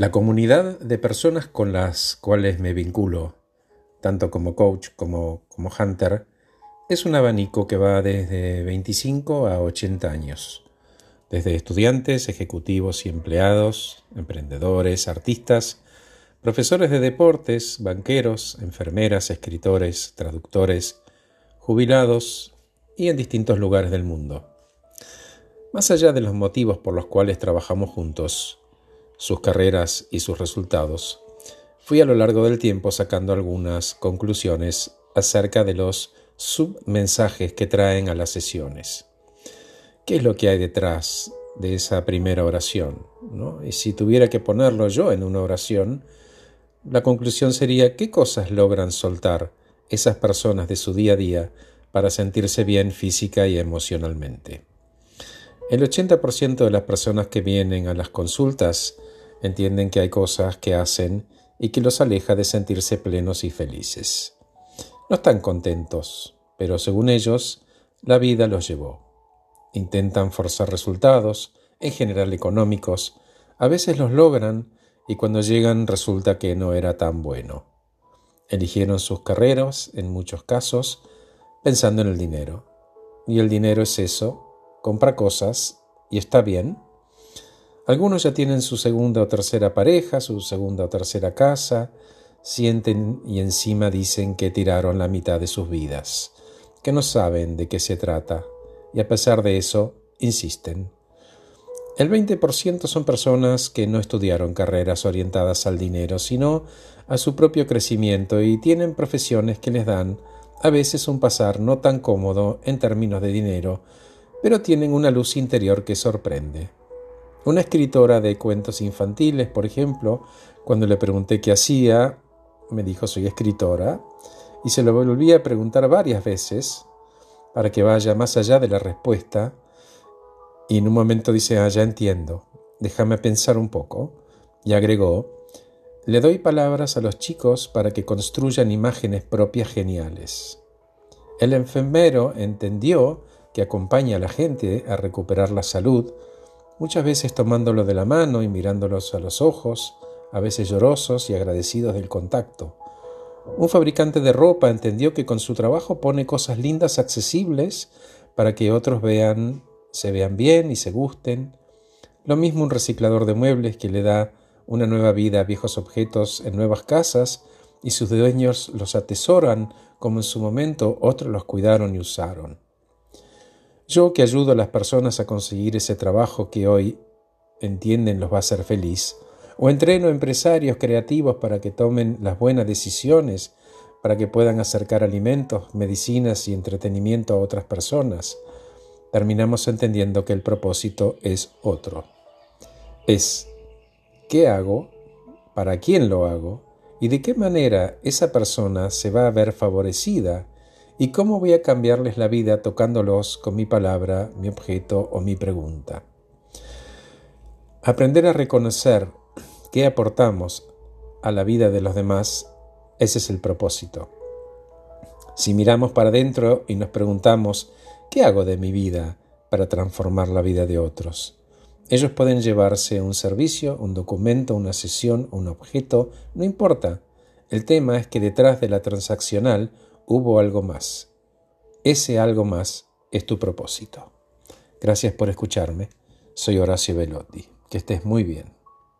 La comunidad de personas con las cuales me vinculo, tanto como coach como como hunter, es un abanico que va desde 25 a 80 años, desde estudiantes, ejecutivos y empleados, emprendedores, artistas, profesores de deportes, banqueros, enfermeras, escritores, traductores, jubilados y en distintos lugares del mundo. Más allá de los motivos por los cuales trabajamos juntos, sus carreras y sus resultados, fui a lo largo del tiempo sacando algunas conclusiones acerca de los submensajes que traen a las sesiones. ¿Qué es lo que hay detrás de esa primera oración? Y si tuviera que ponerlo yo en una oración, la conclusión sería qué cosas logran soltar esas personas de su día a día para sentirse bien física y emocionalmente. El 80% de las personas que vienen a las consultas entienden que hay cosas que hacen y que los aleja de sentirse plenos y felices. No están contentos, pero según ellos, la vida los llevó. Intentan forzar resultados, en general económicos, a veces los logran y cuando llegan resulta que no era tan bueno. Eligieron sus carreras, en muchos casos, pensando en el dinero. Y el dinero es eso, compra cosas y está bien, algunos ya tienen su segunda o tercera pareja, su segunda o tercera casa, sienten y encima dicen que tiraron la mitad de sus vidas, que no saben de qué se trata, y a pesar de eso, insisten. El 20% son personas que no estudiaron carreras orientadas al dinero, sino a su propio crecimiento y tienen profesiones que les dan a veces un pasar no tan cómodo en términos de dinero, pero tienen una luz interior que sorprende. Una escritora de cuentos infantiles, por ejemplo, cuando le pregunté qué hacía, me dijo soy escritora, y se lo volví a preguntar varias veces para que vaya más allá de la respuesta, y en un momento dice, ah, ya entiendo, déjame pensar un poco, y agregó, le doy palabras a los chicos para que construyan imágenes propias geniales. El enfermero entendió que acompaña a la gente a recuperar la salud, muchas veces tomándolo de la mano y mirándolos a los ojos, a veces llorosos y agradecidos del contacto. Un fabricante de ropa entendió que con su trabajo pone cosas lindas accesibles para que otros vean, se vean bien y se gusten. Lo mismo un reciclador de muebles que le da una nueva vida a viejos objetos en nuevas casas y sus dueños los atesoran como en su momento otros los cuidaron y usaron. Yo que ayudo a las personas a conseguir ese trabajo que hoy entienden los va a hacer feliz, o entreno empresarios creativos para que tomen las buenas decisiones, para que puedan acercar alimentos, medicinas y entretenimiento a otras personas, terminamos entendiendo que el propósito es otro. Es ¿qué hago? ¿Para quién lo hago? ¿Y de qué manera esa persona se va a ver favorecida ¿Y cómo voy a cambiarles la vida tocándolos con mi palabra, mi objeto o mi pregunta? Aprender a reconocer qué aportamos a la vida de los demás, ese es el propósito. Si miramos para adentro y nos preguntamos, ¿qué hago de mi vida para transformar la vida de otros? Ellos pueden llevarse un servicio, un documento, una sesión, un objeto, no importa. El tema es que detrás de la transaccional hubo algo más. Ese algo más es tu propósito. Gracias por escucharme. Soy Horacio Velotti. Que estés muy bien.